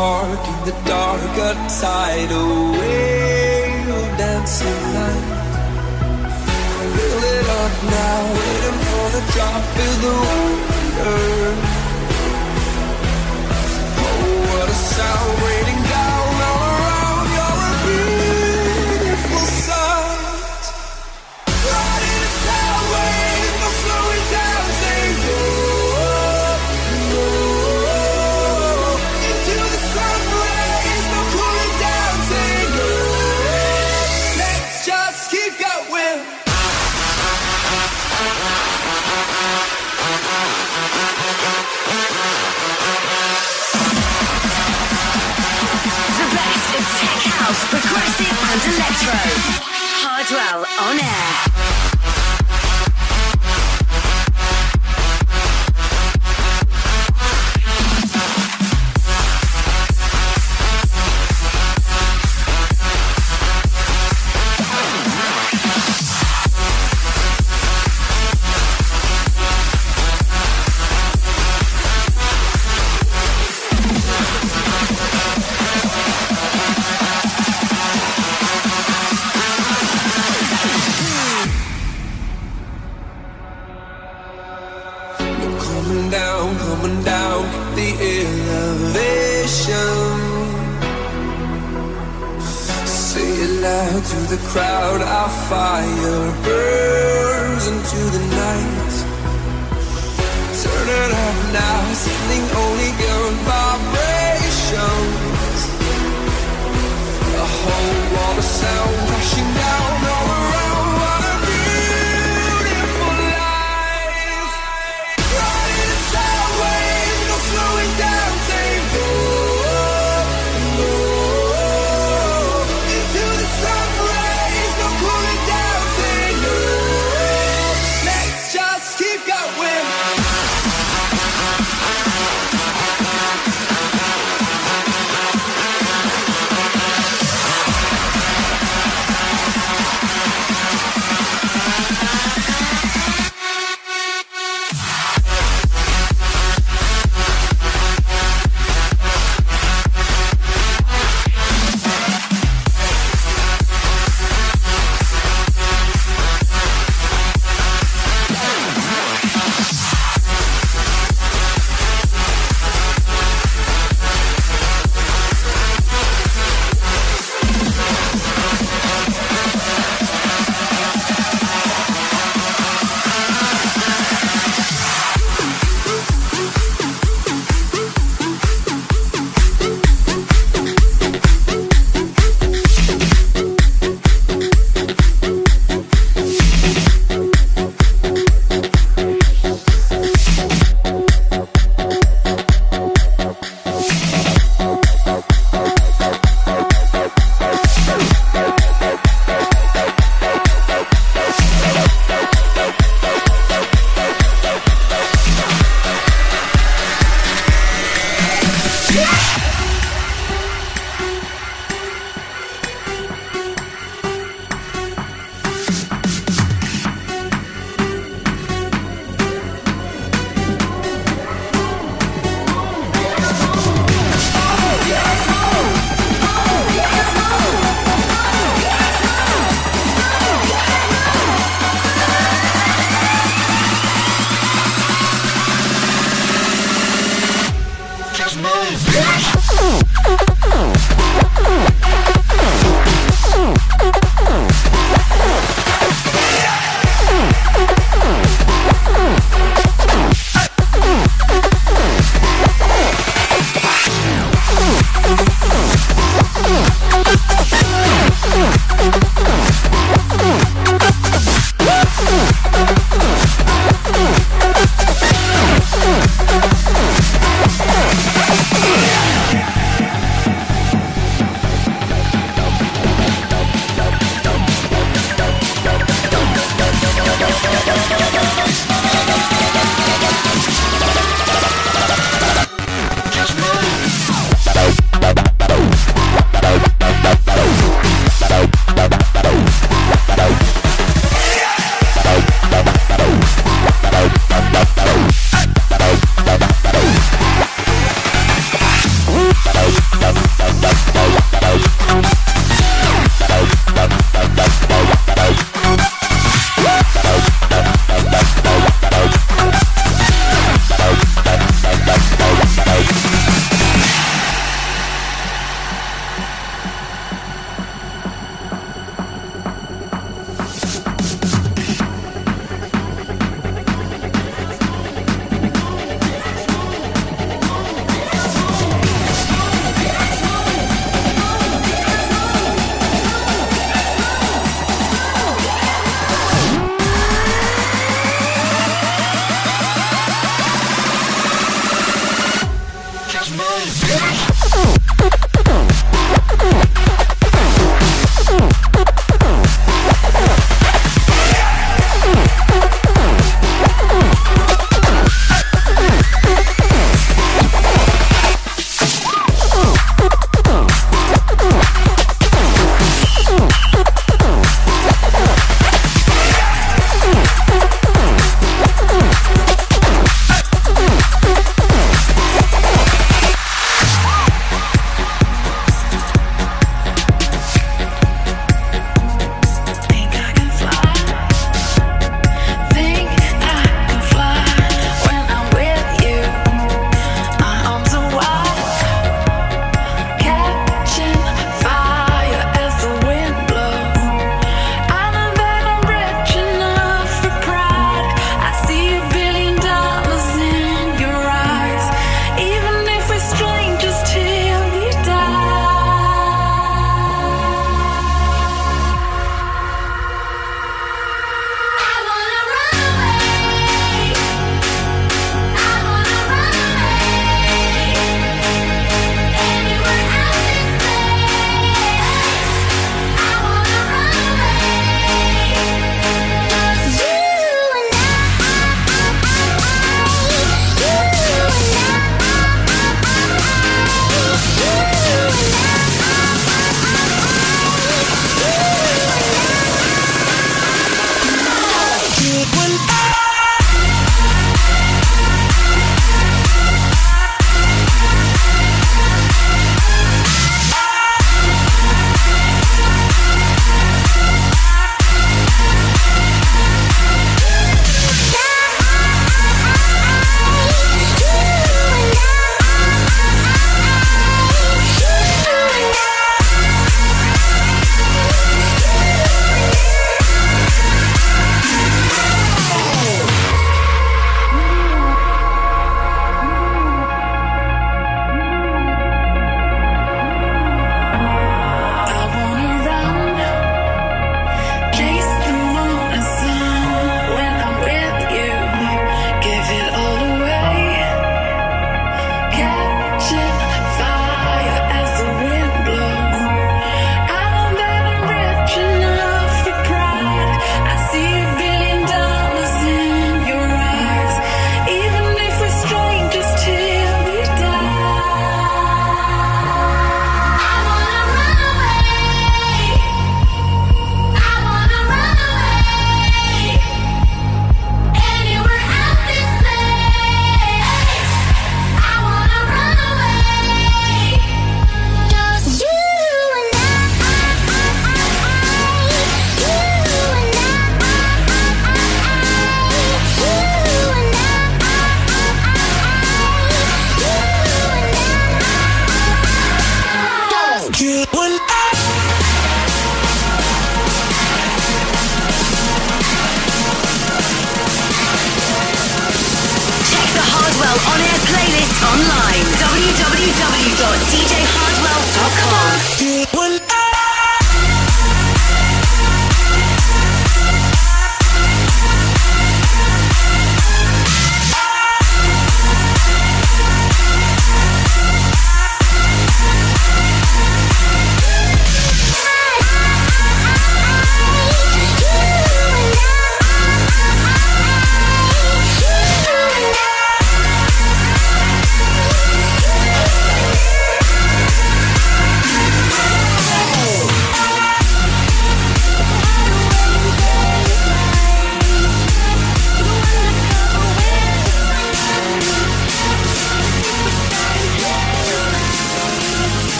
spark in the dark, a tidal wave of dancing light. Fill it up now, waiting for the drop is the wonder. Oh, what a sound! Sound Electro. Hardwell on air.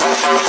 Can't